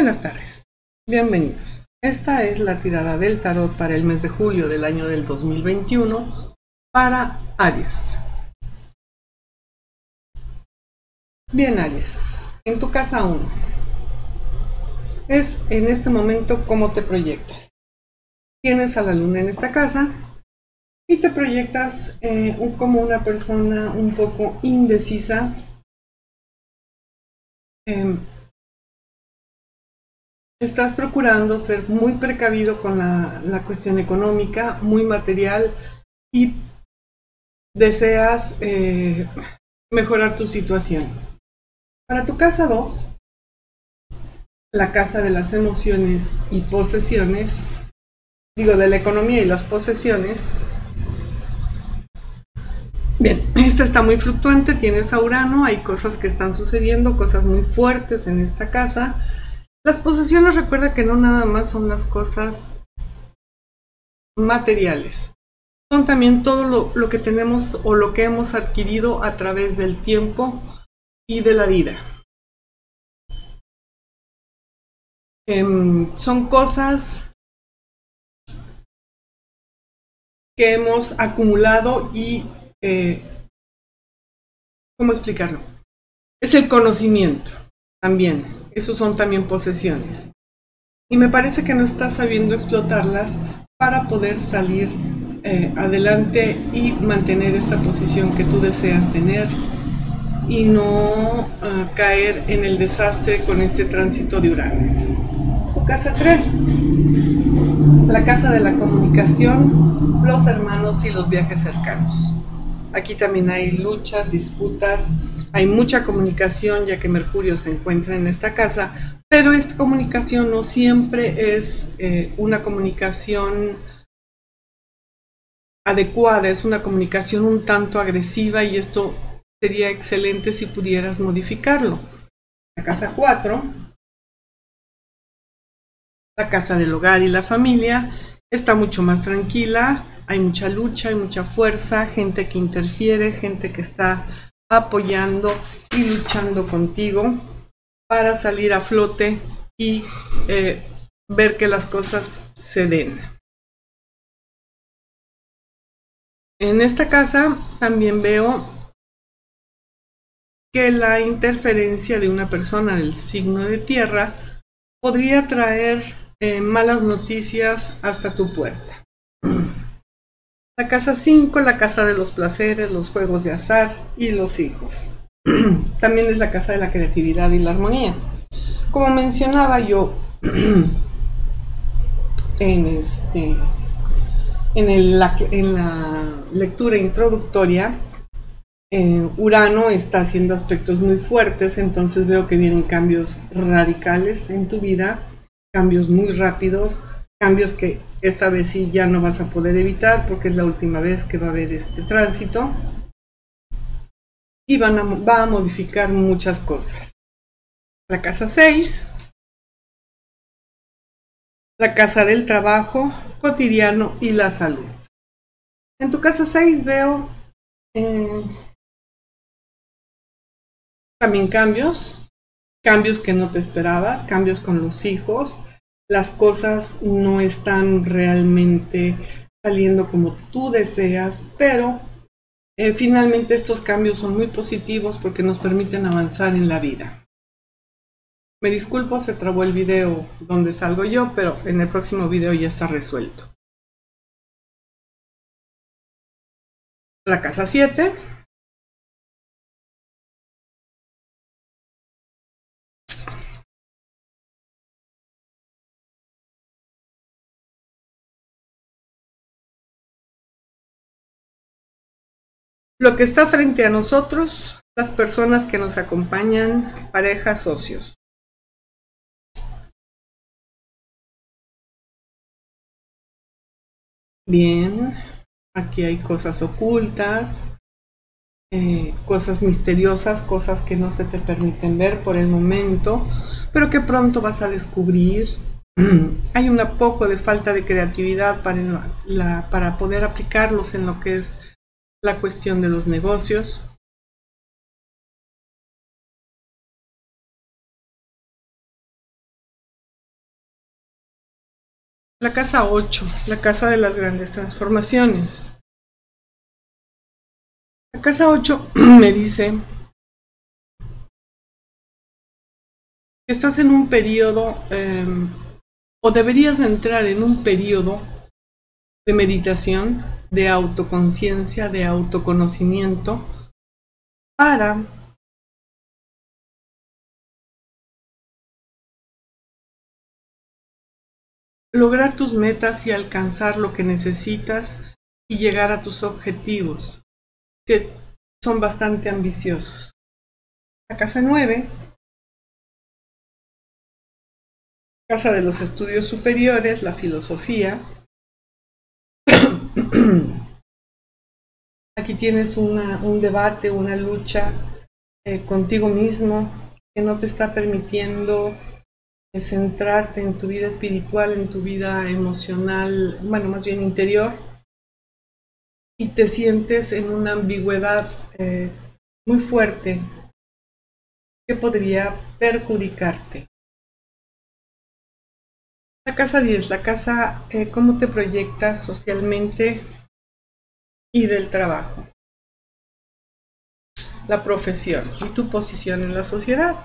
Buenas tardes, bienvenidos. Esta es la tirada del tarot para el mes de julio del año del 2021 para Aries. Bien, Aries, en tu casa 1. Es en este momento cómo te proyectas. Tienes a la luna en esta casa y te proyectas eh, como una persona un poco indecisa. Em, estás procurando ser muy precavido con la, cuestión económica, muy material y deseas eh, mejorar tu situación. Para tu casa 2, la casa de las emociones y posesiones, digo de la economía y las posesiones, Bien, esta está muy fluctuante, tienes a Urano, hay cosas que están sucediendo, cosas muy fuertes en esta casa, las posesiones recuerda que no nada más son las cosas materiales, son también todo lo, que tenemos o lo que hemos adquirido a través del tiempo y de la vida. Em, son cosas que hemos acumulado y, eh, ¿cómo explicarlo? Es el conocimiento también. Esos son también posesiones. Y me parece que no estás sabiendo explotarlas para poder salir eh, adelante y mantener esta posición que tú deseas tener y no ah, caer en el desastre con este tránsito de Urano. Casa 3, la casa de la comunicación, los hermanos y los viajes cercanos. Aquí también hay luchas, disputas, hay mucha comunicación ya que Mercurio se encuentra en esta casa, pero esta comunicación no siempre es eh, una comunicación adecuada, es una comunicación un tanto agresiva y esto sería excelente si pudieras modificarlo. La casa 4, la casa del hogar y la familia, está mucho más tranquila, hay mucha lucha, hay mucha fuerza, gente que interfiere, gente que está apoyando y luchando contigo para salir a flote y eh, ver que las cosas se den. En esta casa también veo que la interferencia de una persona del signo de tierra podría traer eh, malas noticias hasta tu puerta. La casa 5, la casa de los placeres, los juegos de azar y los hijos. También es la casa de la creatividad y la armonía. Como mencionaba yo en, este, en, la lectura introductoria, eh, Urano está haciendo aspectos muy fuertes, entonces veo que vienen cambios radicales en tu vida, cambios muy rápidos, cambios que esta vez sí ya no vas a poder evitar porque es la última vez que va a haber este tránsito. Y van a, va a modificar muchas cosas. La casa 6. La casa del trabajo cotidiano y la salud. En tu casa 6 veo eh, también cambios, cambios que no te esperabas, cambios con los hijos, las cosas no están realmente saliendo como tú deseas, pero eh, finalmente estos cambios son muy positivos porque nos permiten avanzar en la vida. Me disculpo, se trabó el video donde salgo yo, pero en el próximo video ya está resuelto. La casa 7 Lo que está frente a nosotros, las personas que nos acompañan, parejas, socios. Bien, aquí hay cosas ocultas, eh, cosas misteriosas, cosas que no se te permiten ver por el momento, pero que pronto vas a descubrir. hay un poco de falta de creatividad para, para poder aplicarlos en lo que es la cuestión de los negocios, La casa 8, la casa de las grandes transformaciones. La casa 8 me dice que estás en un periodo em, o deberías entrar en un periodo de meditación, de autoconciencia, de autoconocimiento para lograr tus metas y alcanzar lo que necesitas y llegar a tus objetivos, que son bastante ambiciosos. La casa 9, casa de los estudios superiores, la filosofía. Aquí tienes un debate, una lucha eh, contigo mismo que no te está permitiendo centrarte en tu vida espiritual, en tu vida emocional, bueno, más bien interior, y te sientes en una ambigüedad eh, muy fuerte que podría perjudicarte. La casa 10, la casa, eh, cómo te proyectas socialmente y del trabajo. La profesión y tu posición en la sociedad.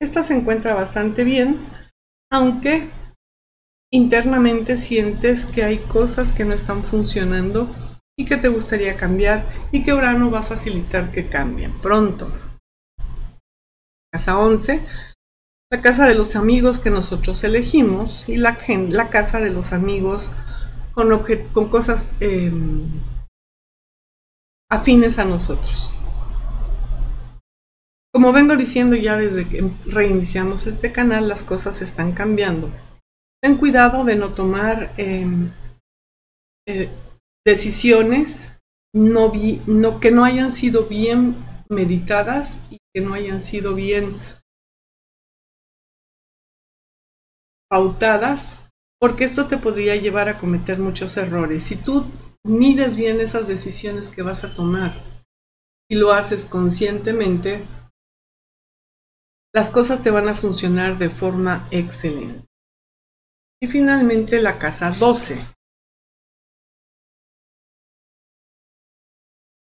Esta se encuentra bastante bien, aunque internamente sientes que hay cosas que no están funcionando y que te gustaría cambiar y que Urano va a facilitar que cambien pronto. Casa 11, la casa de los amigos que nosotros elegimos y la, la casa de los amigos con, con cosas em, afines a nosotros. Como vengo diciendo ya desde que reiniciamos este canal, las cosas están cambiando. Ten cuidado de no tomar em, eh, decisiones no no, que no hayan sido bien meditadas y que no hayan sido bien pautadas, porque esto te podría llevar a cometer muchos errores. Si tú mides bien esas decisiones que vas a tomar y lo haces conscientemente, las cosas te van a funcionar de forma excelente. Y finalmente la casa 12.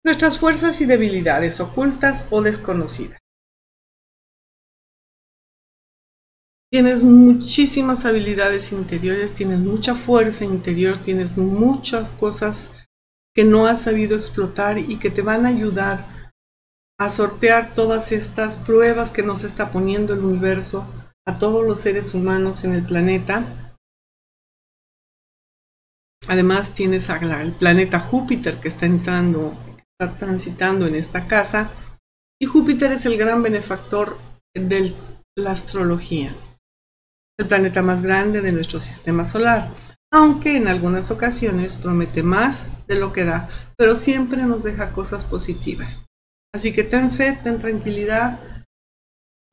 Nuestras fuerzas y debilidades ocultas o desconocidas. Tienes muchísimas habilidades interiores, tienes mucha fuerza interior, tienes muchas cosas que no has sabido explotar y que te van a ayudar a sortear todas estas pruebas que nos está poniendo el universo a todos los seres humanos en el planeta. Además tienes al planeta Júpiter que está entrando, está transitando en esta casa. Y Júpiter es el gran benefactor de la astrología, el planeta más grande de nuestro sistema solar, aunque en algunas ocasiones promete más de lo que da, pero siempre nos deja cosas positivas. Así que ten fe, ten tranquilidad,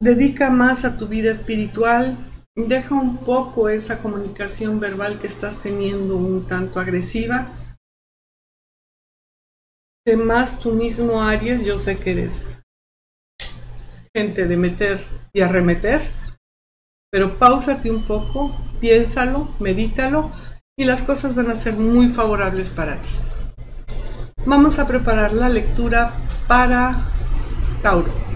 dedica más a tu vida espiritual, deja un poco esa comunicación verbal que estás teniendo un tanto agresiva. Sé más tú mismo, Aries, yo sé que eres gente de meter y arremeter, pero pausate un poco, piénsalo, medítalo y las cosas van a ser muy favorables para ti. Vamos a preparar la lectura para Tauro.